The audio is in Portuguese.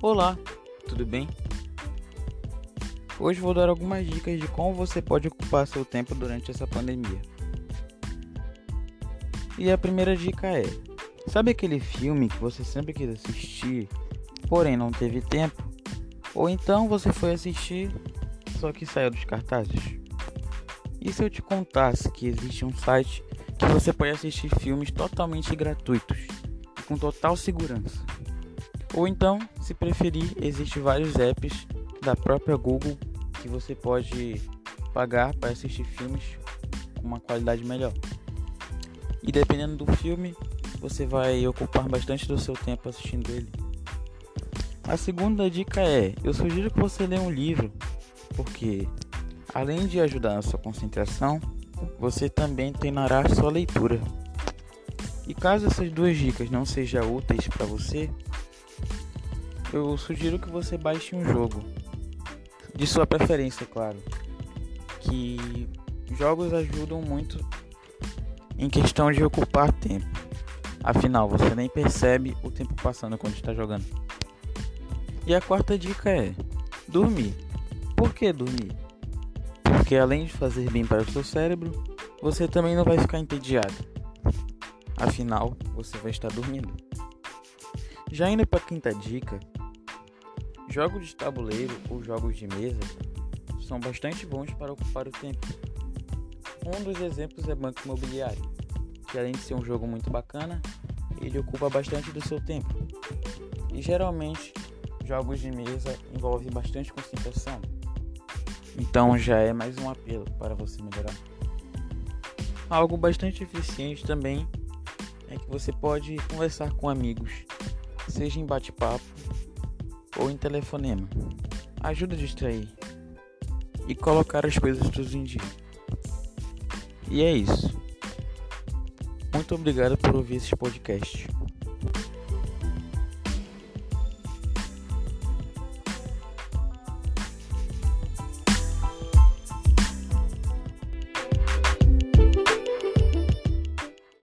Olá, tudo bem? Hoje vou dar algumas dicas de como você pode ocupar seu tempo durante essa pandemia. E a primeira dica é: sabe aquele filme que você sempre quis assistir, porém não teve tempo? Ou então você foi assistir, só que saiu dos cartazes? E se eu te contasse que existe um site que você pode assistir filmes totalmente gratuitos e com total segurança? Ou então, se preferir, existem vários apps da própria Google que você pode pagar para assistir filmes com uma qualidade melhor. E dependendo do filme, você vai ocupar bastante do seu tempo assistindo ele. A segunda dica é: eu sugiro que você leia um livro, porque além de ajudar na sua concentração, você também treinará a sua leitura. E caso essas duas dicas não sejam úteis para você, eu sugiro que você baixe um jogo de sua preferência, claro. Que jogos ajudam muito em questão de ocupar tempo. Afinal, você nem percebe o tempo passando quando está jogando. E a quarta dica é dormir. Por que dormir? Porque além de fazer bem para o seu cérebro, você também não vai ficar entediado. Afinal, você vai estar dormindo. Já indo para a quinta dica, Jogos de tabuleiro ou jogos de mesa são bastante bons para ocupar o tempo. Um dos exemplos é Banco Imobiliário, que além de ser um jogo muito bacana, ele ocupa bastante do seu tempo. E geralmente, jogos de mesa envolvem bastante concentração. Então já é mais um apelo para você melhorar. Algo bastante eficiente também é que você pode conversar com amigos, seja em bate-papo ou em telefonema. Ajuda a distrair e colocar as coisas tudo em dia. E é isso. Muito obrigado por ouvir esse podcast.